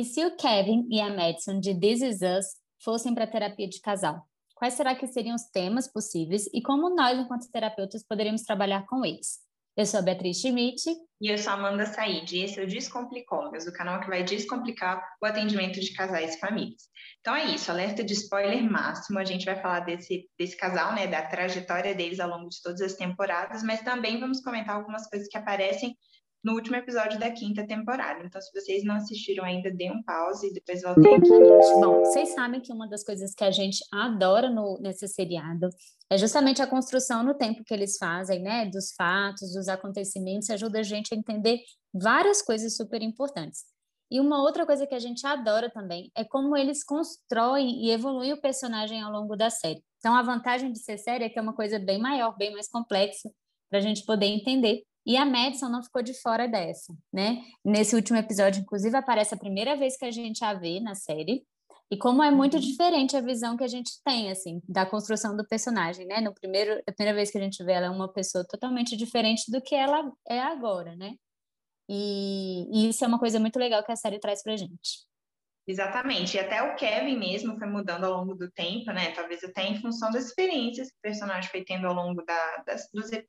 E se o Kevin e a Madison de This Is Us fossem para terapia de casal? Quais será que seriam os temas possíveis e como nós, enquanto terapeutas, poderíamos trabalhar com eles? Eu sou a Beatriz Schmidt. E eu sou a Amanda Said. E esse é o Descomplicólogas, o canal que vai descomplicar o atendimento de casais e famílias. Então é isso, alerta de spoiler máximo. A gente vai falar desse, desse casal, né, da trajetória deles ao longo de todas as temporadas, mas também vamos comentar algumas coisas que aparecem no último episódio da quinta temporada. Então, se vocês não assistiram ainda, dê um pause e depois voltem aqui. Bom, vocês sabem que uma das coisas que a gente adora no, nesse seriado é justamente a construção no tempo que eles fazem, né? Dos fatos, dos acontecimentos, ajuda a gente a entender várias coisas super importantes. E uma outra coisa que a gente adora também é como eles constroem e evoluem o personagem ao longo da série. Então, a vantagem de ser série é que é uma coisa bem maior, bem mais complexa, para a gente poder entender e a Madison não ficou de fora dessa, né? Nesse último episódio, inclusive, aparece a primeira vez que a gente a vê na série. E como é muito uhum. diferente a visão que a gente tem, assim, da construção do personagem, né? No primeiro, a primeira vez que a gente vê ela é uma pessoa totalmente diferente do que ela é agora, né? E, e isso é uma coisa muito legal que a série traz pra gente. Exatamente, e até o Kevin mesmo foi mudando ao longo do tempo, né? Talvez até em função das experiências que o personagem foi tendo ao longo da, das,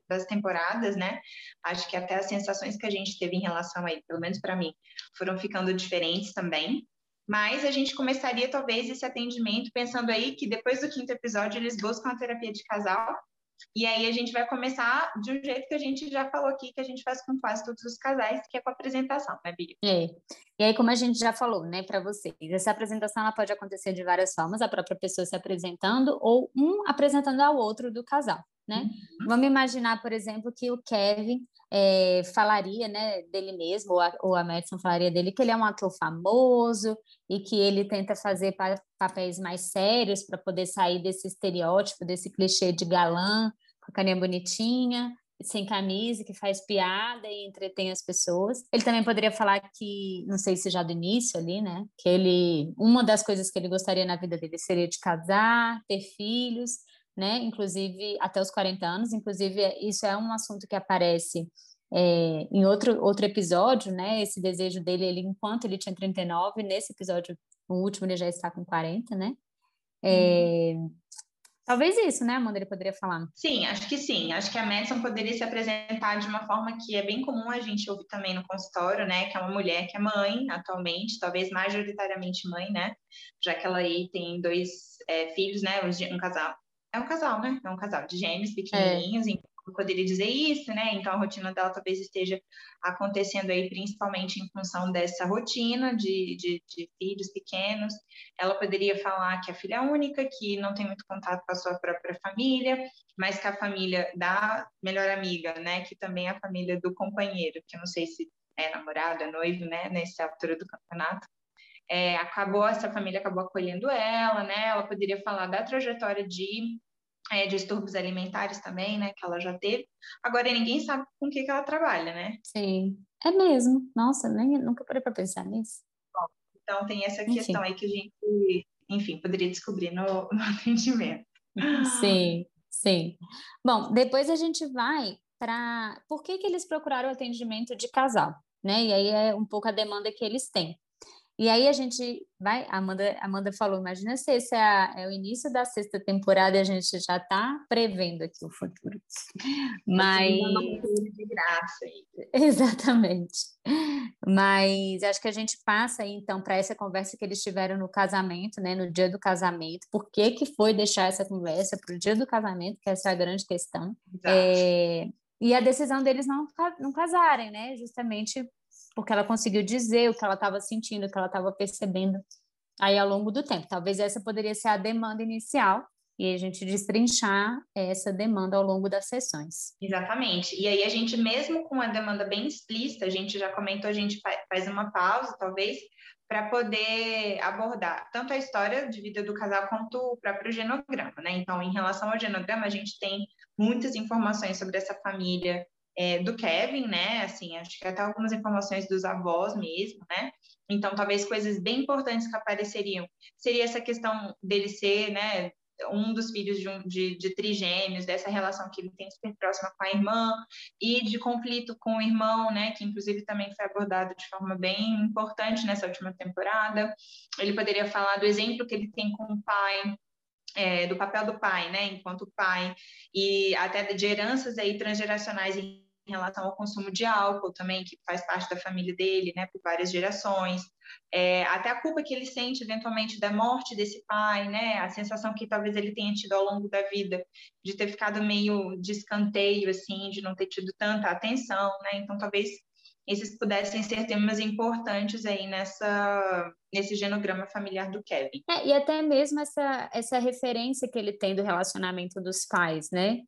das temporadas, né? Acho que até as sensações que a gente teve em relação a ele, pelo menos para mim, foram ficando diferentes também. Mas a gente começaria talvez esse atendimento pensando aí que depois do quinto episódio eles buscam a terapia de casal e aí a gente vai começar de um jeito que a gente já falou aqui, que a gente faz com quase todos os casais, que é com a apresentação, né, Bia? É. E aí, como a gente já falou, né, para vocês, essa apresentação ela pode acontecer de várias formas, a própria pessoa se apresentando ou um apresentando ao outro do casal né? Uhum. Vamos imaginar, por exemplo, que o Kevin é, falaria, né, dele mesmo, ou a, ou a Madison falaria dele, que ele é um ator famoso e que ele tenta fazer pa papéis mais sérios para poder sair desse estereótipo, desse clichê de galã, com a carinha bonitinha, sem camisa, que faz piada e entretém as pessoas. Ele também poderia falar que, não sei se já do início ali, né, que ele, uma das coisas que ele gostaria na vida dele seria de casar, ter filhos, né? Inclusive até os 40 anos, inclusive isso é um assunto que aparece é, em outro, outro episódio, né? Esse desejo dele, ele, enquanto ele tinha 39, nesse episódio, o último, ele já está com 40, né? É, uhum. Talvez isso, né, Amanda, ele poderia falar. Sim, acho que sim. Acho que a Madison poderia se apresentar de uma forma que é bem comum a gente ouvir também no consultório, né? Que é uma mulher que é mãe atualmente, talvez majoritariamente mãe, né? Já que ela aí tem dois é, filhos, né? Um casal, é um casal, né? É um casal de gêmeos pequenininhos, é. então eu poderia dizer isso, né? Então a rotina dela talvez esteja acontecendo aí principalmente em função dessa rotina de, de, de, filhos pequenos. Ela poderia falar que a filha é única, que não tem muito contato com a sua própria família, mas que a família da melhor amiga, né? Que também é a família do companheiro, que eu não sei se é namorado, é noivo, né? Nessa altura do campeonato é, acabou, essa família acabou acolhendo ela, né? Ela poderia falar da trajetória de é, distúrbios alimentares também, né? Que ela já teve. Agora ninguém sabe com o que, que ela trabalha, né? Sim, é mesmo. Nossa, nem, nunca parei para pensar nisso. Bom, então tem essa questão enfim. aí que a gente, enfim, poderia descobrir no, no atendimento. Sim, sim. Bom, depois a gente vai para por que, que eles procuraram atendimento de casal, né? E aí é um pouco a demanda que eles têm. E aí a gente vai, a Amanda, Amanda falou, imagina se esse é, a, é, o início da sexta temporada e a gente já está prevendo aqui o futuro. Mas... De graça. Exatamente. Mas acho que a gente passa aí, então, para essa conversa que eles tiveram no casamento, né, no dia do casamento. Por que, que foi deixar essa conversa para o dia do casamento, que essa é a grande questão. É, e a decisão deles não, não casarem, né? Justamente porque ela conseguiu dizer o que ela estava sentindo, o que ela estava percebendo aí ao longo do tempo. Talvez essa poderia ser a demanda inicial e a gente destrinchar essa demanda ao longo das sessões. Exatamente. E aí a gente, mesmo com a demanda bem explícita, a gente já comentou, a gente faz uma pausa, talvez, para poder abordar tanto a história de vida do casal quanto o próprio genograma, né? Então, em relação ao genograma, a gente tem muitas informações sobre essa família, é, do Kevin, né? Assim, acho que até algumas informações dos avós mesmo, né? Então, talvez coisas bem importantes que apareceriam seria essa questão dele ser, né? um dos filhos de, um, de, de trigêmeos, dessa relação que ele tem super próxima com a irmã, e de conflito com o irmão, né, que inclusive também foi abordado de forma bem importante nessa última temporada. Ele poderia falar do exemplo que ele tem com o pai, é, do papel do pai, né, enquanto pai, e até de heranças aí transgeracionais em relação ao consumo de álcool também, que faz parte da família dele, né, por várias gerações, é, até a culpa que ele sente eventualmente da morte desse pai, né, a sensação que talvez ele tenha tido ao longo da vida de ter ficado meio de escanteio, assim, de não ter tido tanta atenção, né, então talvez esses pudessem ser temas importantes aí nessa nesse genograma familiar do Kevin. É, e até mesmo essa essa referência que ele tem do relacionamento dos pais, né?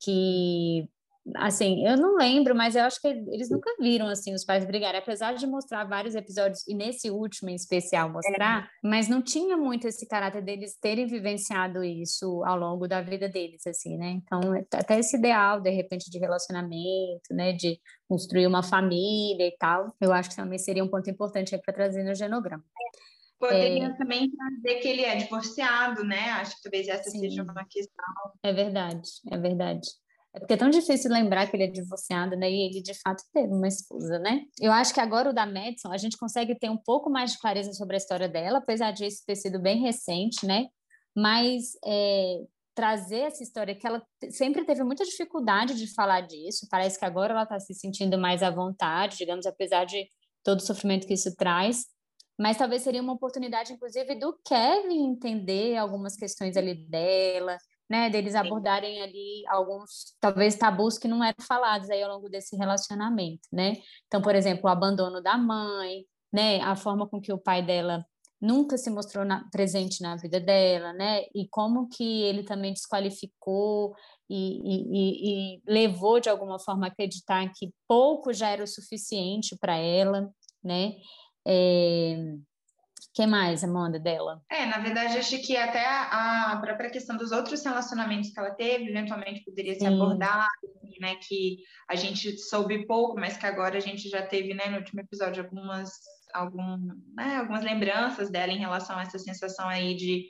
Que assim, eu não lembro, mas eu acho que eles nunca viram assim os pais brigarem, apesar de mostrar vários episódios e nesse último em especial mostrar, é. mas não tinha muito esse caráter deles terem vivenciado isso ao longo da vida deles assim, né? Então, até esse ideal de repente de relacionamento, né, de construir uma família e tal, eu acho que também seria um ponto importante para trazer no genograma. Poderia é... também trazer que ele é divorciado, né? Acho que talvez essa Sim. seja uma questão. É verdade, é verdade. É porque é tão difícil lembrar que ele é divorciado, né? E ele de fato teve uma esposa, né? Eu acho que agora o da Madison, a gente consegue ter um pouco mais de clareza sobre a história dela, apesar disso ter sido bem recente, né? Mas é, trazer essa história que ela sempre teve muita dificuldade de falar disso. Parece que agora ela está se sentindo mais à vontade, digamos, apesar de todo o sofrimento que isso traz. Mas talvez seria uma oportunidade, inclusive, do Kevin entender algumas questões ali dela, né, deles abordarem ali alguns, talvez, tabus que não eram falados aí ao longo desse relacionamento, né? Então, por exemplo, o abandono da mãe, né, a forma com que o pai dela nunca se mostrou na, presente na vida dela, né? E como que ele também desqualificou e, e, e, levou de alguma forma a acreditar que pouco já era o suficiente para ela, né? É, que mais, Amanda, dela? É, na verdade, acho que até a, própria questão dos outros relacionamentos que ela teve, eventualmente poderia ser abordada, né? Que a gente soube pouco, mas que agora a gente já teve, né, no último episódio, algumas, algum, né, algumas lembranças dela em relação a essa sensação aí de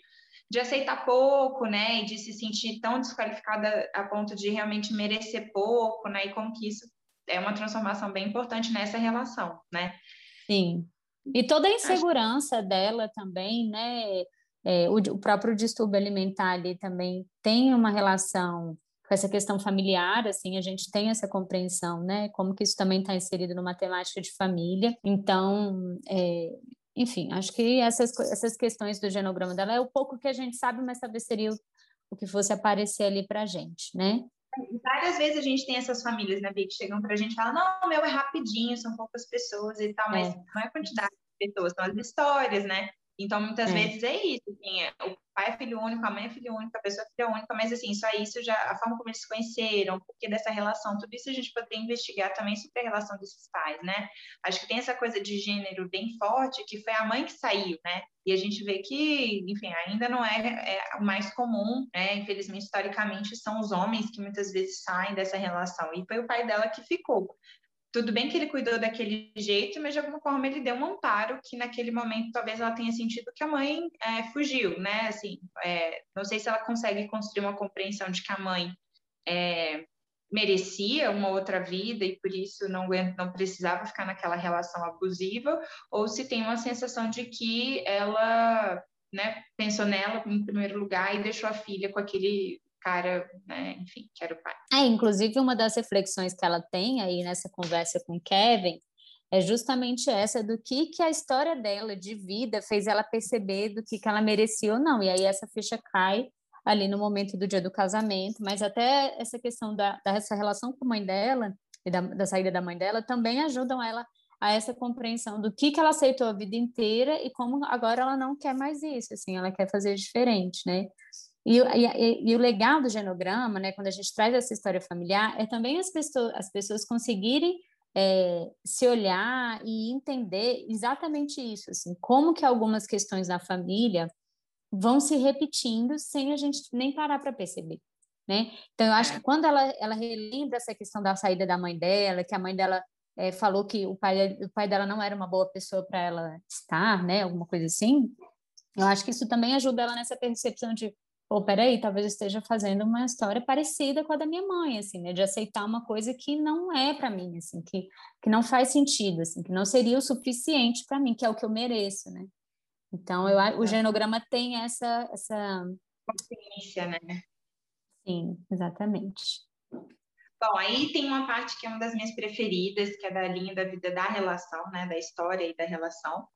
de aceitar pouco, né, e de se sentir tão desqualificada a ponto de realmente merecer pouco, né, e como que isso é uma transformação bem importante nessa relação, né? Sim. E toda a insegurança dela também, né? É, o, o, próprio distúrbio alimentar ali também tem uma relação com essa questão familiar, assim, a gente tem essa compreensão, né? Como que isso também está inserido numa temática de família. Então, é, enfim, acho que essas, essas questões do genograma dela é o pouco que a gente sabe, mas talvez seria o, o que fosse aparecer ali para a gente, né? Várias vezes a gente tem essas famílias, né, Bia, que chegam para a gente e falam, não, meu é rapidinho, são poucas pessoas e tal, mas é. não é a quantidade de pessoas, são as histórias, né? Então, muitas é. vezes é isso, assim, é, o pai é filho único, a mãe é filho único, a pessoa é filha única, mas assim, só isso já, a forma como eles se conheceram, porque dessa relação, tudo isso a gente poderia investigar também sobre a relação desses pais, né? Acho que tem essa coisa de gênero bem forte, que foi a mãe que saiu, né? E a gente vê que, enfim, ainda não é, é o mais comum, né? Infelizmente, historicamente, são os homens que muitas vezes saem dessa relação, e foi o pai dela que ficou. Tudo bem que ele cuidou daquele jeito, mas de alguma forma ele deu um amparo que naquele momento talvez ela tenha sentido que a mãe é, fugiu, né? Assim, é, não sei se ela consegue construir uma compreensão de que a mãe é, merecia uma outra vida e por isso não, não precisava ficar naquela relação abusiva, ou se tem uma sensação de que ela né, pensou nela em primeiro lugar e deixou a filha com aquele cara, né, enfim, que era o pai. É, inclusive uma das reflexões que ela tem aí nessa conversa com Kevin é justamente essa do que que a história dela de vida fez ela perceber do que que ela merecia ou não. E aí essa ficha cai ali no momento do dia do casamento, mas até essa questão da, dessa relação com a mãe dela e da, da saída da mãe dela também ajudam ela a essa compreensão do que que ela aceitou a vida inteira e como agora ela não quer mais isso, assim, ela quer fazer diferente, né? E, e, e, o legal do genograma, né, quando a gente traz essa história familiar, é também as pessoas, as pessoas conseguirem é, se olhar e entender exatamente isso, assim, como que algumas questões da família vão se repetindo sem a gente nem parar para perceber, né? Então, eu acho que é. quando ela, ela relembra essa questão da saída da mãe dela, que a mãe dela é, falou que o pai, o pai dela não era uma boa pessoa para ela estar, né, alguma coisa assim, eu acho que isso também ajuda ela nessa percepção de ou peraí, talvez eu esteja fazendo uma história parecida com a da minha mãe, assim, né? De aceitar uma coisa que não é para mim, assim, que, que não faz sentido, assim, que não seria o suficiente para mim, que é o que eu mereço, né? Então, eu, o genograma tem essa, essa... Consciência, né? Sim, exatamente. Bom, aí tem uma parte que é uma das minhas preferidas, que é da linha da vida da relação, né? Da história e da relação,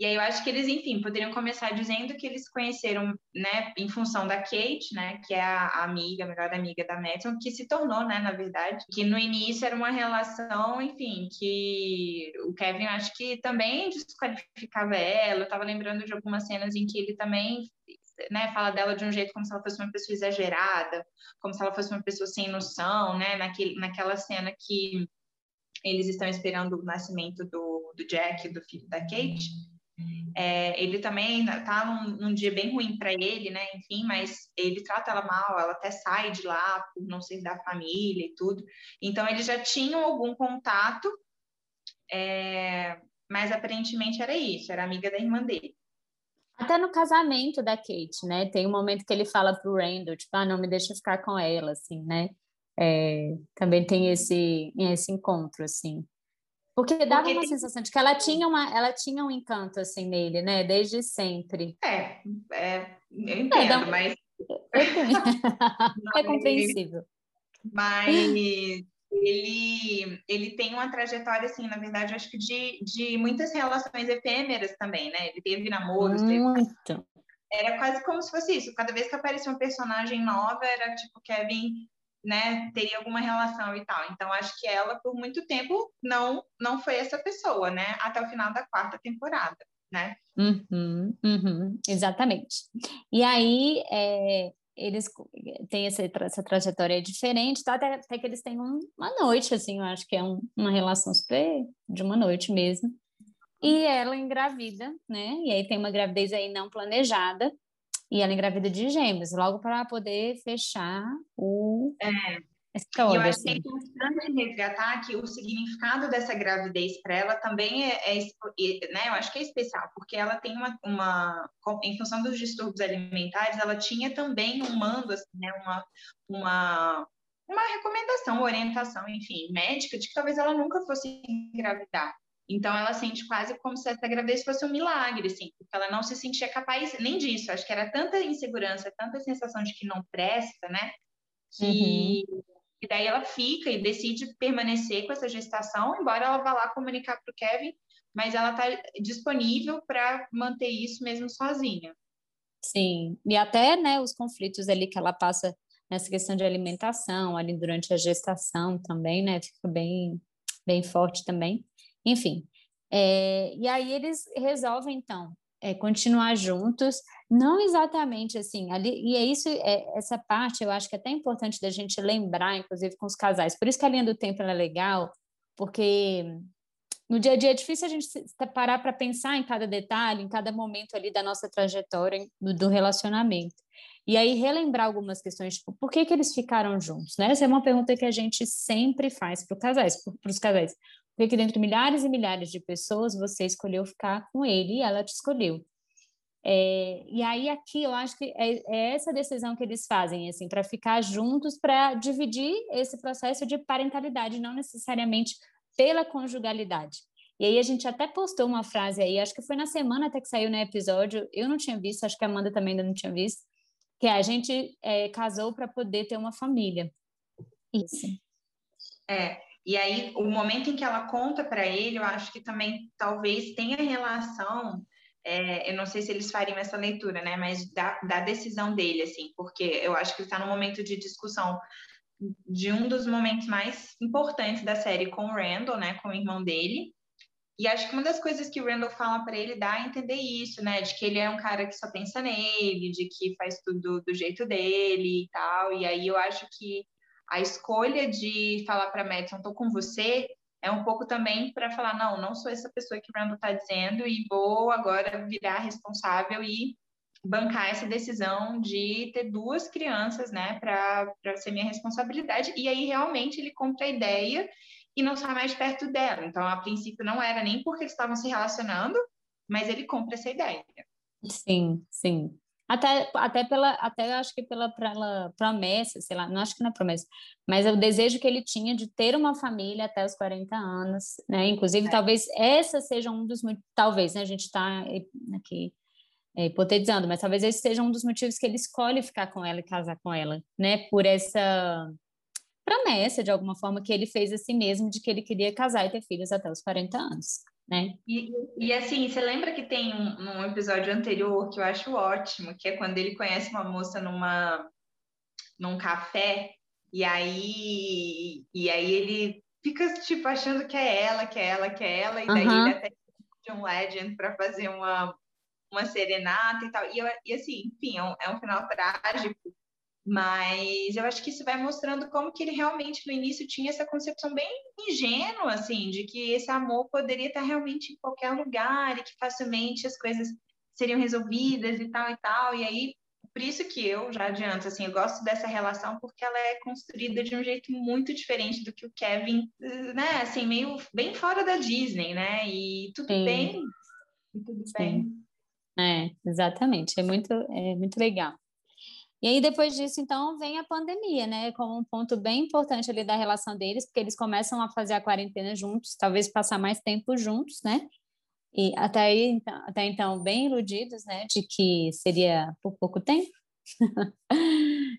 e aí eu acho que eles, enfim, poderiam começar dizendo que eles conheceram, né, em função da Kate, né, que é a amiga, a melhor amiga da Madison, que se tornou, né, na verdade, que no início era uma relação, enfim, que o Kevin acho que também desqualificava ela. Eu tava lembrando de algumas cenas em que ele também né, fala dela de um jeito como se ela fosse uma pessoa exagerada, como se ela fosse uma pessoa sem noção, né, naquele, naquela cena que eles estão esperando o nascimento do, do Jack, do filho da Kate. É, ele também tá num, num dia bem ruim para ele, né? Enfim, mas ele trata ela mal, ela até sai de lá por não ser da família e tudo. Então, eles já tinham algum contato, é, mas aparentemente era isso, era amiga da irmã dele. Até no casamento da Kate, né? Tem um momento que ele fala pro Randall, tipo, ah, não me deixa ficar com ela, assim, né? É, também tem esse, esse encontro, assim. Porque dava Porque uma tem... sensação de que ela tinha, uma, ela tinha um encanto assim nele, né? Desde sempre. É, é eu entendo, é, dá... mas. é compreensível. Mas ele, ele tem uma trajetória, assim, na verdade, acho que de, de muitas relações efêmeras também, né? Ele teve namoros, Muito. Teve... Era quase como se fosse isso. Cada vez que aparecia um personagem nova, era tipo Kevin né, teria alguma relação e tal. Então, acho que ela, por muito tempo, não, não foi essa pessoa, né, até o final da quarta temporada, né? Uhum, uhum, exatamente. E aí, é, eles têm essa, essa trajetória diferente, tá? até, até que eles têm um, uma noite, assim, eu acho que é um, uma relação super de uma noite mesmo. E ela engravida, né? E aí tem uma gravidez aí não planejada, e ela engravida de gêmeos, logo para poder fechar o. É. História, eu acho assim. que é importante resgatar que o significado dessa gravidez para ela também é, é, né, eu acho que é especial, porque ela tem uma, uma, em função dos distúrbios alimentares, ela tinha também um mando, assim, né, uma, uma, uma recomendação, uma orientação, enfim, médica, de que talvez ela nunca fosse engravidar. Então ela sente quase como se essa gravidez fosse um milagre, assim, porque ela não se sentia capaz nem disso. Acho que era tanta insegurança, tanta sensação de que não presta, né? Que uhum. e daí ela fica e decide permanecer com essa gestação, embora ela vá lá comunicar para o Kevin, mas ela está disponível para manter isso mesmo sozinha. Sim, e até né, os conflitos ali que ela passa nessa questão de alimentação, ali durante a gestação também, né? Fica bem, bem forte também. Enfim, é, e aí eles resolvem, então, é, continuar juntos, não exatamente assim, ali, e é isso, é, essa parte eu acho que é até importante da gente lembrar, inclusive com os casais, por isso que a linha do tempo é legal, porque no dia a dia é difícil a gente parar para pensar em cada detalhe, em cada momento ali da nossa trajetória do, do relacionamento. E aí relembrar algumas questões, tipo, por que, que eles ficaram juntos? Né? Essa é uma pergunta que a gente sempre faz para casais, os casais. Por que dentre milhares e milhares de pessoas você escolheu ficar com ele e ela te escolheu? É, e aí aqui eu acho que é, é essa decisão que eles fazem, assim, para ficar juntos, para dividir esse processo de parentalidade, não necessariamente pela conjugalidade. E aí a gente até postou uma frase aí, acho que foi na semana até que saiu no episódio, eu não tinha visto, acho que a Amanda também ainda não tinha visto, que a gente é, casou para poder ter uma família. Isso. É, e aí, o momento em que ela conta para ele, eu acho que também talvez tenha relação. É, eu não sei se eles fariam essa leitura, né? Mas da, da decisão dele, assim, porque eu acho que ele está num momento de discussão de um dos momentos mais importantes da série com o Randall, né? Com o irmão dele. E acho que uma das coisas que o Randall fala para ele dá a entender isso, né? De que ele é um cara que só pensa nele, de que faz tudo do jeito dele e tal. E aí eu acho que a escolha de falar para Madison, estou com você, é um pouco também para falar, não, não sou essa pessoa que o Randall está dizendo e vou agora virar responsável e bancar essa decisão de ter duas crianças, né, para ser minha responsabilidade. E aí realmente ele compra a ideia e não sai mais perto dela. Então, a princípio, não era nem porque eles estavam se relacionando, mas ele compra essa ideia. Sim, sim. Até, até pela, até acho que pela, pela promessa, sei lá, não acho que não é promessa, mas é o desejo que ele tinha de ter uma família até os 40 anos, né? Inclusive, é. talvez essa seja um dos talvez, né? A gente está aqui é, hipotetizando, mas talvez esse seja um dos motivos que ele escolhe ficar com ela e casar com ela, né? Por essa promessa, de alguma forma, que ele fez a si mesmo de que ele queria casar e ter filhos até os 40 anos né? E, e assim, você lembra que tem um, um, episódio anterior que eu acho ótimo, que é quando ele conhece uma moça numa num café e aí e aí ele fica tipo achando que é ela, que é ela, que é ela e daí uhum. ele até um legend para fazer uma uma serenata e tal. E, eu, e assim, enfim, é um, é um final trágico, mas eu acho que isso vai mostrando como que ele realmente no início tinha essa concepção bem ingênua, assim, de que esse amor poderia estar realmente em qualquer lugar e que facilmente as coisas seriam resolvidas e tal e tal. E aí, por isso que eu já adianto, assim, eu gosto dessa relação porque ela é construída de um jeito muito diferente do que o Kevin, né, assim, meio bem fora da Disney, né? E tudo Sim. bem, e tudo Sim. bem. É, exatamente, é muito, é muito legal. E aí, depois disso, então, vem a pandemia, né? Como um ponto bem importante ali da relação deles, porque eles começam a fazer a quarentena juntos, talvez passar mais tempo juntos, né? E até aí, então, até então, bem iludidos, né? De que seria por pouco tempo.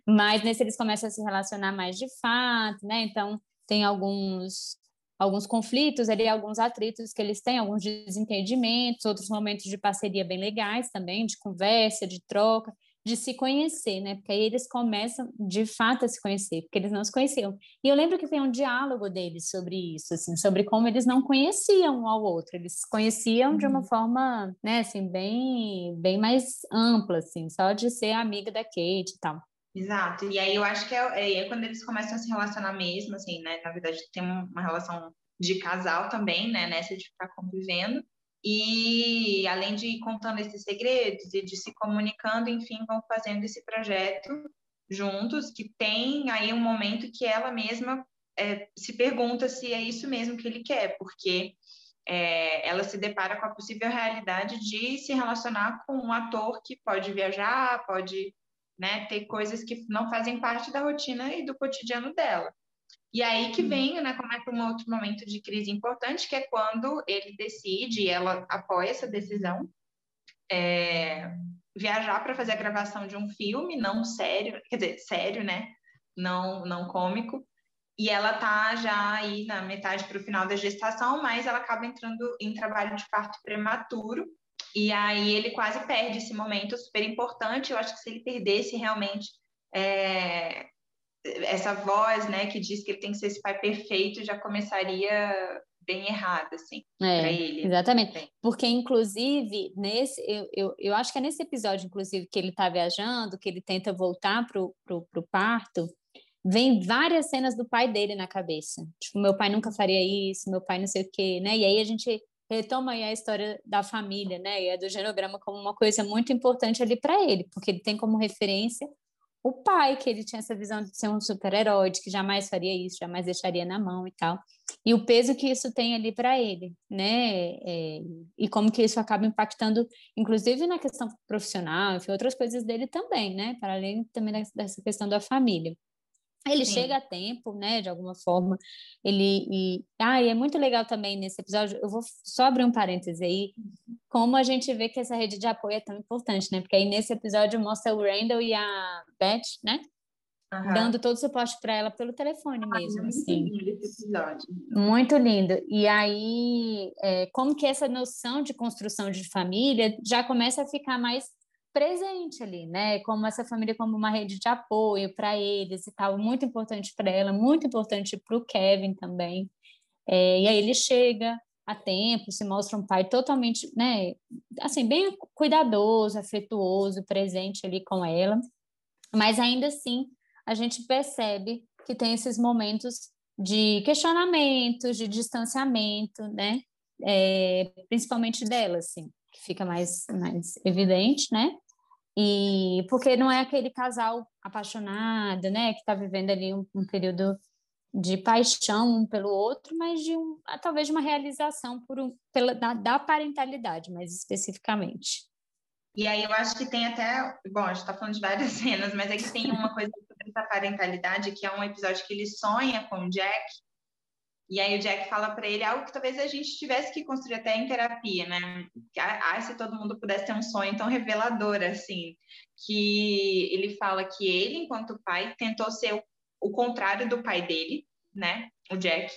Mas nesse eles começam a se relacionar mais de fato, né? Então, tem alguns alguns conflitos ali, alguns atritos que eles têm, alguns desentendimentos, outros momentos de parceria bem legais também, de conversa, de troca de se conhecer, né? Porque aí eles começam de fato a se conhecer, porque eles não se conheciam. E eu lembro que tem um diálogo deles sobre isso, assim, sobre como eles não conheciam um ao outro, eles se conheciam uhum. de uma uhum. forma, né, assim, bem, bem mais ampla, assim, só de ser amiga da Kate e tal. Exato. E aí eu acho que é, é quando eles começam a se relacionar mesmo, assim, né? Na verdade, tem uma relação de casal também, né? Nessa de ficar convivendo. E além de ir contando esses segredos e de se comunicando, enfim, vão fazendo esse projeto juntos, que tem aí um momento que ela mesma é, se pergunta se é isso mesmo que ele quer, porque é, ela se depara com a possível realidade de se relacionar com um ator que pode viajar, pode né, ter coisas que não fazem parte da rotina e do cotidiano dela. E aí que uhum. vem, né, como é um outro momento de crise importante, que é quando ele decide, e ela apoia essa decisão, é, viajar para fazer a gravação de um filme, não sério, quer dizer, sério, né, não, não cômico, e ela tá já aí na metade para o final da gestação, mas ela acaba entrando em trabalho de parto prematuro, e aí ele quase perde esse momento super importante, eu acho que se ele perdesse realmente é, essa voz, né, que diz que ele tem que ser esse pai perfeito, já começaria bem errada, assim, é, para ele. Exatamente. Porque, inclusive, nesse, eu, eu, eu acho que é nesse episódio, inclusive, que ele está viajando, que ele tenta voltar pro, pro, pro parto, vem várias cenas do pai dele na cabeça. Tipo, meu pai nunca faria isso, meu pai não sei o quê, né? E aí a gente retoma aí a história da família, né? E é do genograma como uma coisa muito importante ali para ele, porque ele tem como referência o pai, que ele tinha essa visão de ser um super-herói, de que jamais faria isso, jamais deixaria na mão e tal. E o peso que isso tem ali para ele, né? É, e como que isso acaba impactando, inclusive na questão profissional, enfim, outras coisas dele também, né? Para além também dessa questão da família. Ele Sim. chega a tempo, né, de alguma forma. Ele e ah, e é muito legal também nesse episódio. Eu vou só abrir um parêntese aí, como a gente vê que essa rede de apoio é tão importante, né? Porque aí nesse episódio mostra o Randall e a Beth, né? Uhum. Dando todo o suporte para ela pelo telefone ah, mesmo, muito assim. Lindo esse episódio. Muito lindo. E aí, é, como que essa noção de construção de família já começa a ficar mais presente ali, né? Como essa família como uma rede de apoio para eles e tal, muito importante para ela, muito importante para o Kevin também. É, e aí ele chega a tempo, se mostra um pai totalmente, né? Assim, bem cuidadoso, afetuoso, presente ali com ela. Mas ainda assim, a gente percebe que tem esses momentos de questionamentos, de distanciamento, né? É, principalmente dela, assim fica mais, mais evidente, né? E porque não é aquele casal apaixonado, né, que está vivendo ali um, um, período de paixão um pelo outro, mas de um, ah, talvez uma realização por um, pela, da, da parentalidade, mais especificamente. E aí eu acho que tem até, bom, a gente tá falando de várias cenas, mas é que tem uma coisa sobre essa parentalidade, que é um episódio que ele sonha com o Jack, e aí o Jack fala para ele algo que talvez a gente tivesse que construir até em terapia, né? Ah, se todo mundo pudesse ter um sonho tão revelador assim, que ele fala que ele, enquanto pai, tentou ser o, o contrário do pai dele, né? O Jack,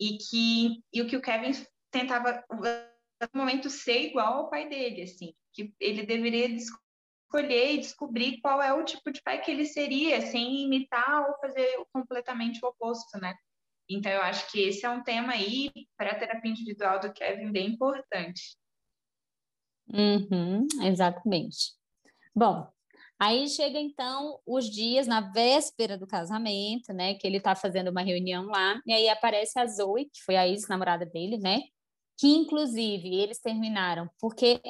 e que e o que o Kevin tentava no momento ser igual ao pai dele, assim, que ele deveria escolher e descobrir qual é o tipo de pai que ele seria, sem imitar ou fazer completamente o oposto, né? Então, eu acho que esse é um tema aí para a terapia individual do Kevin bem importante. Uhum, exatamente. Bom, aí chega então os dias na véspera do casamento, né? Que ele está fazendo uma reunião lá, e aí aparece a Zoe, que foi a ex-namorada dele, né? Que inclusive eles terminaram porque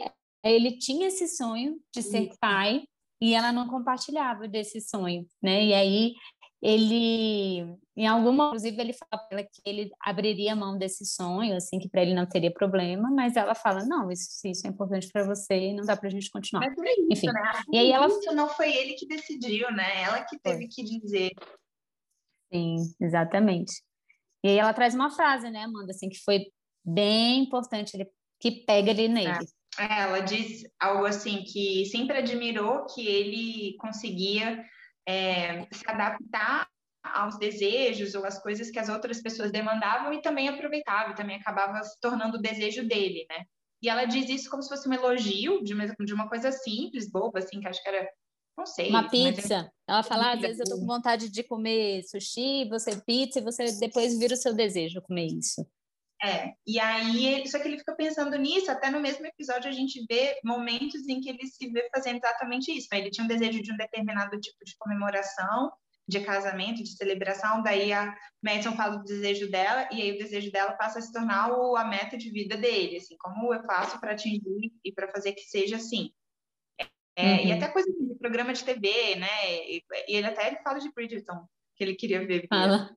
ele tinha esse sonho de ser pai e ela não compartilhava desse sonho, né? E aí ele, em alguma, inclusive, ele fala para ela que ele abriria mão desse sonho, assim, que para ele não teria problema, mas ela fala, não, isso, isso é importante para você e não dá para a gente continuar. Mas é isso, Enfim. Né? E aí ela... Isso não foi ele que decidiu, né? Ela que teve foi. que dizer. Sim, exatamente. E aí ela traz uma frase, né, Amanda, assim, que foi bem importante, ele, que pega ali nele. É. Ela diz algo assim, que sempre admirou que ele conseguia é, se adaptar aos desejos ou às coisas que as outras pessoas demandavam e também aproveitava, e também acabava se tornando o desejo dele, né? E ela diz isso como se fosse um elogio de uma, de uma coisa simples, boba, assim, que acho que era, não sei. Uma pizza. Ela fala, ah, às vezes eu tô com vontade de comer sushi, você pizza, e você depois vira o seu desejo comer isso. É, e aí, só que ele fica pensando nisso, até no mesmo episódio a gente vê momentos em que ele se vê fazendo exatamente isso. Né? Ele tinha um desejo de um determinado tipo de comemoração, de casamento, de celebração, daí a Madison fala do desejo dela, e aí o desejo dela passa a se tornar o, a meta de vida dele, assim, como eu faço para atingir e para fazer que seja assim. É, uhum. E até coisa de programa de TV, né? E, e ele até ele fala de Bridgerton, que ele queria ver. Fala.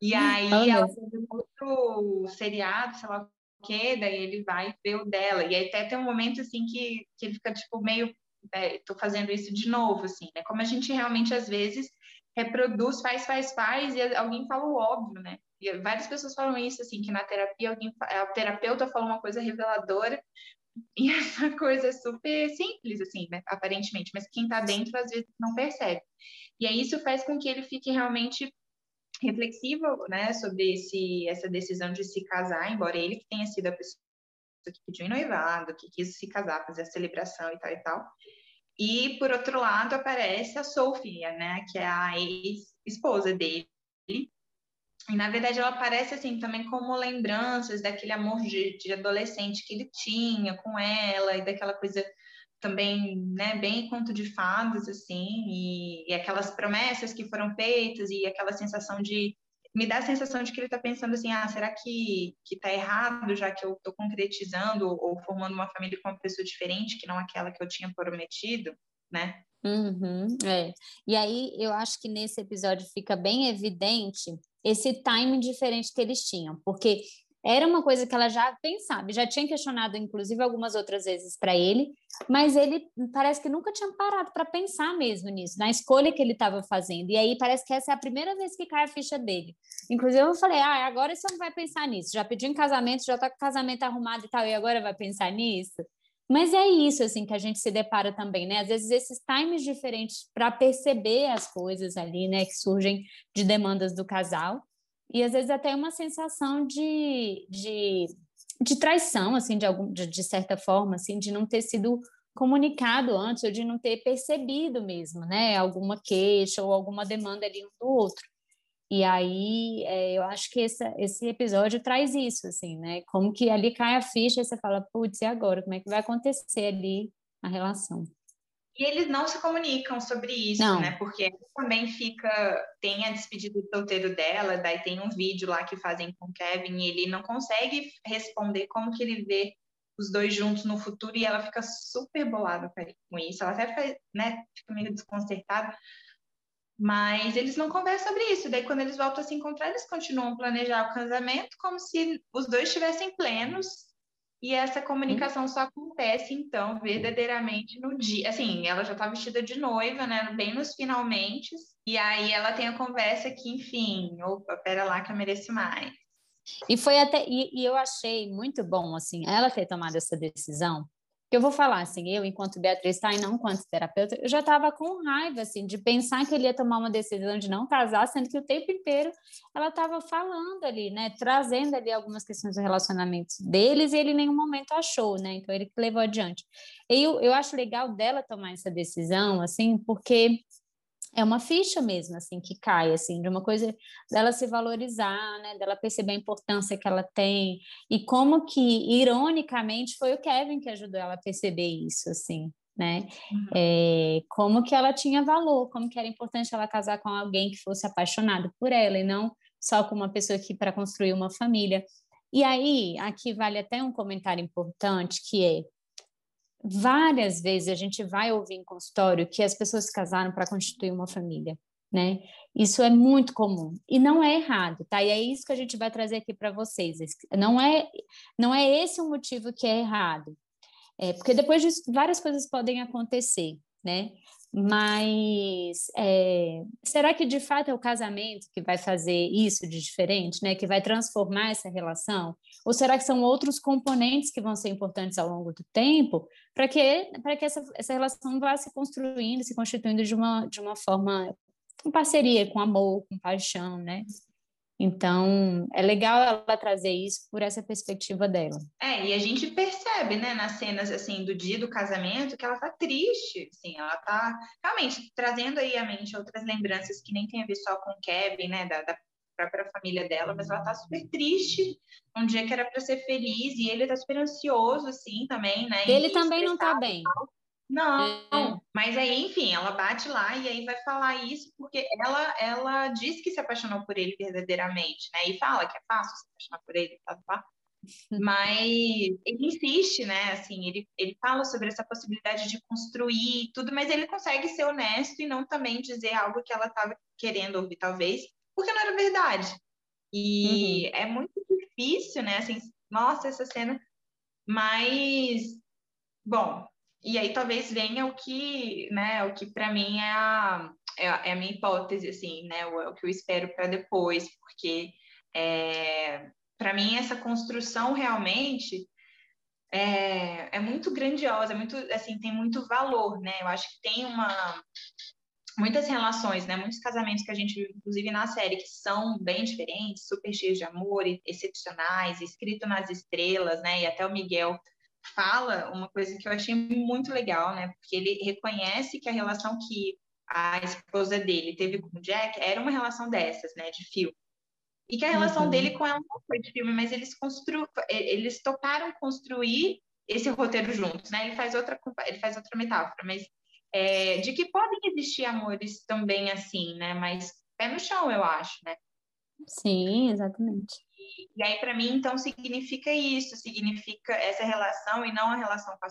E aí oh, ela um outro seriado, sei lá o quê, daí ele vai ver o dela. E aí até tem um momento assim que, que ele fica tipo meio, é, tô fazendo isso de novo, assim, né? Como a gente realmente às vezes reproduz, faz, faz, faz, e alguém fala o óbvio, né? E várias pessoas falam isso, assim, que na terapia alguém, a terapeuta fala uma coisa reveladora, e essa coisa é super simples, assim, né? aparentemente, mas quem tá dentro às vezes não percebe. E aí isso faz com que ele fique realmente reflexivo, né, sobre esse, essa decisão de se casar, embora ele que tenha sido a pessoa que pediu em noivado, que quis se casar, fazer a celebração e tal e tal. E, por outro lado, aparece a Sofia, né, que é a ex-esposa dele. E, na verdade, ela aparece, assim, também como lembranças daquele amor de, de adolescente que ele tinha com ela e daquela coisa também, né, bem conto de fadas, assim, e, e, aquelas promessas que foram feitas e aquela sensação de me dá a sensação de que ele está pensando assim, ah, será que que está errado já que eu estou concretizando ou formando uma família com uma pessoa diferente que não aquela que eu tinha prometido, né? Uhum, é. E aí eu acho que nesse episódio fica bem evidente esse time diferente que eles tinham, porque era uma coisa que ela já pensava, já tinha questionado, inclusive, algumas outras vezes para ele, mas ele parece que nunca tinha parado para pensar mesmo nisso, na escolha que ele estava fazendo. E aí parece que essa é a primeira vez que cai a ficha dele. Inclusive, eu falei: ah, agora você não vai pensar nisso. Já pediu em casamento, já está com o casamento arrumado e tal, e agora vai pensar nisso? Mas é isso assim que a gente se depara também, né? Às vezes esses times diferentes para perceber as coisas ali, né, que surgem de demandas do casal e às vezes até uma sensação de, de, de traição, assim, de, algum, de, de certa forma, assim, de não ter sido comunicado antes ou de não ter percebido mesmo, né, alguma queixa ou alguma demanda ali um do outro. E aí é, eu acho que esse, esse episódio traz isso, assim, né, como que ali cai a ficha e você fala, putz, e agora? Como é que vai acontecer ali a relação? E eles não se comunicam sobre isso, não. né? Porque também fica. Tem a despedida do solteiro dela, daí tem um vídeo lá que fazem com o Kevin e ele não consegue responder como que ele vê os dois juntos no futuro e ela fica super bolada com isso. Ela até faz, né, fica meio desconcertada. Mas eles não conversam sobre isso. Daí, quando eles voltam a se encontrar, eles continuam a planejar o casamento como se os dois estivessem plenos E essa comunicação só acontece, então, verdadeiramente no dia. Assim, ela já está vestida de noiva, né? Bem nos finalmente. E aí ela tem a conversa que, enfim, opa, pera lá que eu mereço mais. E foi até. E, e eu achei muito bom, assim, ela ter tomado essa decisão, eu vou falar assim, eu, enquanto Beatriz está e não enquanto terapeuta, eu já estava com raiva, assim, de pensar que ele ia tomar uma decisão de não casar, sendo que o tempo inteiro ela estava falando ali, né, trazendo ali algumas questões do relacionamento deles e ele em nenhum momento achou, né, então ele levou adiante. E eu, eu acho legal dela tomar essa decisão, assim, porque é uma ficha mesmo, assim, que cai, assim, de uma coisa dela se valorizar, né, dela perceber a importância que ela tem e como que, ironicamente, foi o Kevin que ajudou ela a perceber isso, assim, né, uhum. é, como que ela tinha valor, como que era importante ela casar com alguém que fosse apaixonado por ela e não só com uma pessoa que para construir uma família. E aí, aqui vale até um comentário importante, que é, várias vezes a gente vai ouvir em consultório que as pessoas se casaram para constituir uma família, né? Isso é muito comum e não é errado, tá? E é isso que a gente vai trazer aqui para vocês. Não é, não é esse o motivo que é errado, é porque depois disso várias coisas podem acontecer, né? Mas é, será que de fato é o casamento que vai fazer isso de diferente, né? Que vai transformar essa relação? Ou será que são outros componentes que vão ser importantes ao longo do tempo para que, para que essa, essa relação vá se construindo, se constituindo de uma, de uma forma com parceria, com amor, com paixão, né? Então, é legal ela trazer isso por essa perspectiva dela. É, e a gente percebe, né, nas cenas, assim, do dia do casamento, que ela tá triste, assim, ela tá realmente trazendo aí à mente outras lembranças que nem tem a ver só com o Kevin, né, da, da própria família dela, mas ela tá super triste, um dia que era para ser feliz, e ele tá super ansioso, assim, também, né? Ele também não tá bem. Não, é. mas aí, enfim, ela bate lá e aí vai falar isso porque ela, ela diz que se apaixonou por ele verdadeiramente, né? E fala que é fácil se apaixonar por ele, tá, tá? Mas ele insiste, né? Assim, ele, ele fala sobre essa possibilidade de construir tudo, mas ele consegue ser honesto e não também dizer algo que ela estava querendo ouvir, talvez, porque não era verdade. E uhum. é muito difícil, né? Assim, nossa, essa cena. Mas, bom, e aí talvez venha o que, né, o que para mim é a, é a, é a, minha hipótese, assim, né, o, o que eu espero para depois, porque é, para mim essa construção realmente é, é muito grandiosa, é muito, assim, tem muito valor, né, eu acho que tem uma, muitas relações, né, muitos casamentos que a gente inclusive na série, que são bem diferentes, super cheios de amor, excepcionais, escrito nas estrelas, né, e até o Miguel fala uma coisa que eu achei muito legal, né? Porque ele reconhece que a relação que a esposa dele teve com o Jack era uma relação dessas, né? De filme. E que a relação uhum. dele com ela não foi de filme, mas eles constru... eles toparam construir esse roteiro juntos, né? Ele faz outra, ele faz outra metáfora, mas é, de que podem existir amores também assim, né? Mas pé no chão, eu acho, né? Sim, exatamente. E, aí, para mim, então, significa isso, significa essa relação, e não a relação com a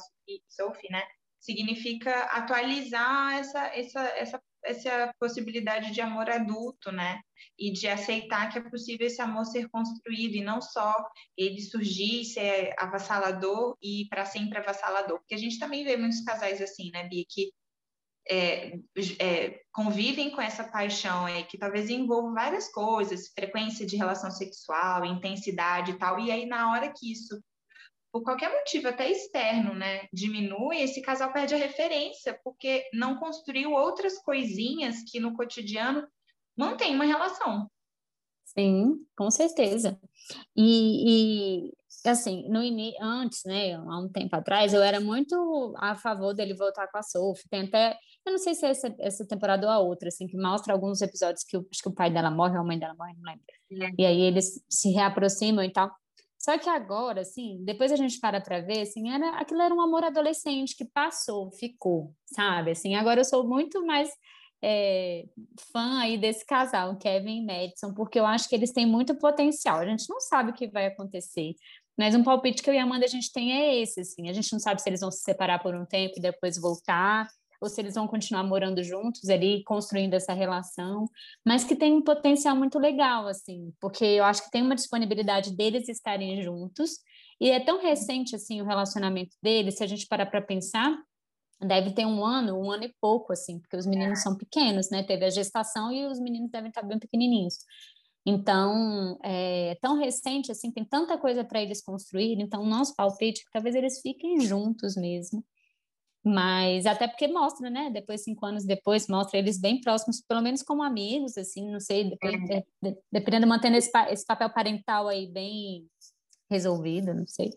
Sophie, né? Significa atualizar essa, essa, essa, essa possibilidade de amor adulto, né? E de aceitar que é possível esse amor ser construído, e não só ele surgir, ser avassalador e para sempre avassalador. Porque a gente também vê muitos casais assim, né, Bia, que é, é, convivem com essa paixão é, que talvez envolva várias coisas, frequência de relação sexual, intensidade e tal, e aí na hora que isso, por qualquer motivo até externo, né, diminui, esse casal perde a referência, porque não construiu outras coisinhas que no cotidiano mantém uma relação. Sim, com certeza. E, e assim, no antes, né, há um tempo atrás, eu era muito a favor dele voltar com a Sophie. Tem até eu não sei se é essa, essa temporada ou a outra, assim, que mostra alguns episódios que, acho que o pai dela morre ou a mãe dela morre, não lembro. É. E aí eles se reaproximam e tal. Só que agora, assim, depois a gente para para ver, assim, era, aquilo era um amor adolescente que passou, ficou, sabe? Assim, agora eu sou muito mais é, fã aí desse casal, Kevin e Madison, porque eu acho que eles têm muito potencial. A gente não sabe o que vai acontecer, mas um palpite que eu e a Amanda a gente tem é esse, assim. A gente não sabe se eles vão se separar por um tempo e depois voltar ou se eles vão continuar morando juntos ali, construindo essa relação, mas que tem um potencial muito legal, assim, porque eu acho que tem uma disponibilidade deles estarem juntos E é tão recente assim o relacionamento deles, se a gente parar para pensar, deve ter um ano, um ano e pouco, assim, porque os meninos são pequenos, né? Teve a gestação e os meninos devem estar bem pequenininhos. Então, é tão recente, assim, tem tanta coisa para eles construir. Então, nosso palpite é que talvez eles fiquem juntos mesmo. Mas até porque mostra, né? Depois, cinco anos depois, mostra eles bem próximos, pelo menos como amigos, assim, não sei, dependendo, de, dependendo mantendo esse, esse papel parental aí bem resolvido, não sei.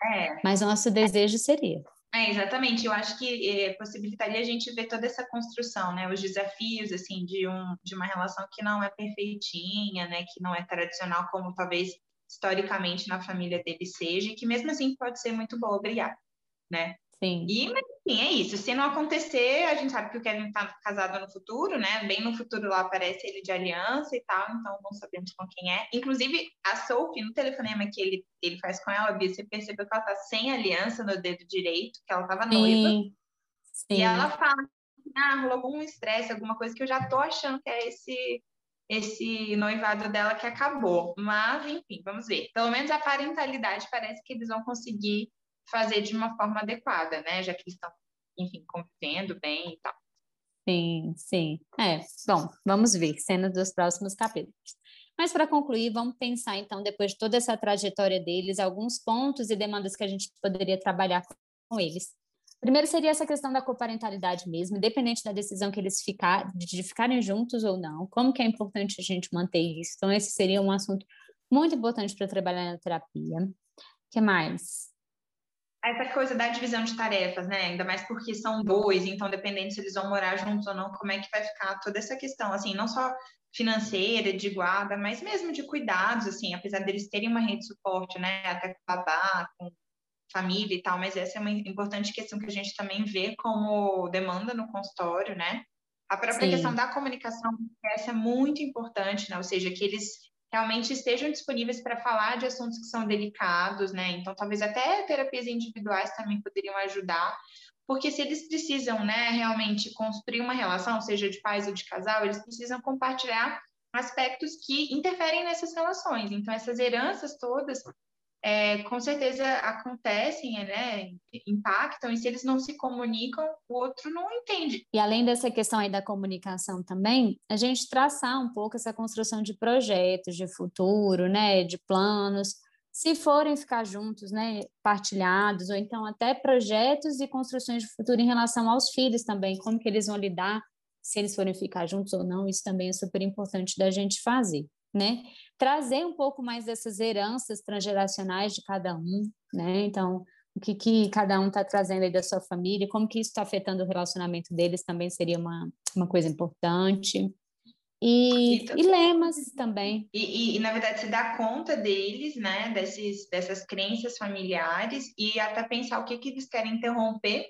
É. Mas o nosso desejo seria. É, exatamente. Eu acho que é, possibilitaria a gente ver toda essa construção, né? Os desafios, assim, de, um, de uma relação que não é perfeitinha, né? Que não é tradicional, como talvez historicamente na família dele seja, e que mesmo assim pode ser muito boa, obrigada, né? Sim. E, mas, enfim, é isso. Se não acontecer, a gente sabe que o Kevin tá casado no futuro, né? Bem no futuro lá aparece ele de aliança e tal, então não sabemos com quem é. Inclusive, a Sophie, no telefonema que ele, ele faz com ela, Bia, você percebeu que ela tá sem aliança no dedo direito, que ela tava noiva. Sim. Sim. E ela fala, ah, rolou algum estresse, alguma coisa que eu já tô achando que é esse esse noivado dela que acabou. Mas, enfim, vamos ver. Pelo menos a parentalidade parece que eles vão conseguir fazer de uma forma adequada, né? Já que eles estão, enfim, convivendo bem e tal. Sim, sim. É, bom, vamos ver cenas dos próximos capítulos. Mas para concluir, vamos pensar então, depois de toda essa trajetória deles, alguns pontos e demandas que a gente poderia trabalhar com eles. Primeiro seria essa questão da coparentalidade mesmo, independente da decisão que eles ficar, de ficarem juntos ou não, como que é importante a gente manter isso. Então, esse seria um assunto muito importante para trabalhar na terapia. O que mais? Essa coisa da divisão de tarefas, né? Ainda mais porque são dois, então dependendo se eles vão morar juntos ou não, como é que vai ficar toda essa questão, assim, não só financeira, de guarda, mas mesmo de cuidados, assim, apesar deles terem uma rede de suporte, né? Até com babá, com família e tal, mas essa é uma importante questão que a gente também vê como demanda no consultório, né? A própria Sim. questão da comunicação, essa é muito importante, né? Ou seja, que eles realmente estejam disponíveis para falar de assuntos que são delicados, né? Então, talvez até terapias individuais também poderiam ajudar, porque se eles precisam, né, realmente construir uma relação, seja de pais ou de casal, eles precisam compartilhar aspectos que interferem nessas relações. Então, essas heranças todas é, com certeza acontecem, né, impactam, e se eles não se comunicam, o outro não entende. E além dessa questão aí da comunicação também, a gente traçar um pouco essa construção de projetos de futuro, né, de planos, se forem ficar juntos, né, partilhados, ou então até projetos e construções de futuro em relação aos filhos também, como que eles vão lidar se eles forem ficar juntos ou não, isso também é super importante da gente fazer né? Trazer um pouco mais dessas heranças transgeracionais de cada um, né? Então, o que, que cada um está trazendo aí da sua família, como que isso está afetando o relacionamento deles também seria uma, uma coisa importante. E, e, e lemas também. E, e, e, na verdade, se dá conta deles, né, desses, dessas crenças familiares e até pensar o que, que eles querem interromper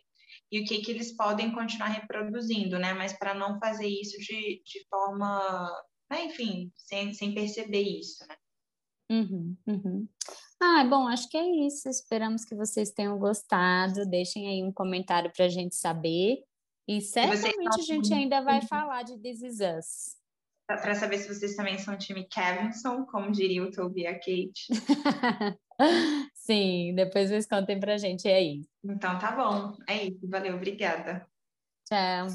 e o que, que eles podem continuar reproduzindo, né, mas para não fazer isso de, de forma né, enfim, sem, sem perceber isso, né? Uhum, uhum. Ah, bom, acho que é isso. Esperamos que vocês tenham gostado. Deixem aí um comentário para a gente saber. E certamente a gente ainda vai falar de This Is Us. Para saber se vocês também são time Kevinson, como diria o Toby e a Kate. Sim, depois vocês contem pra gente. E aí? Então tá bom. É isso. Valeu, obrigada. Tchau.